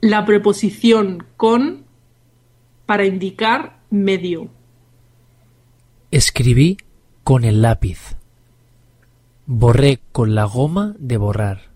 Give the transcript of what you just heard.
La preposición con para indicar medio. Escribí con el lápiz. Borré con la goma de borrar.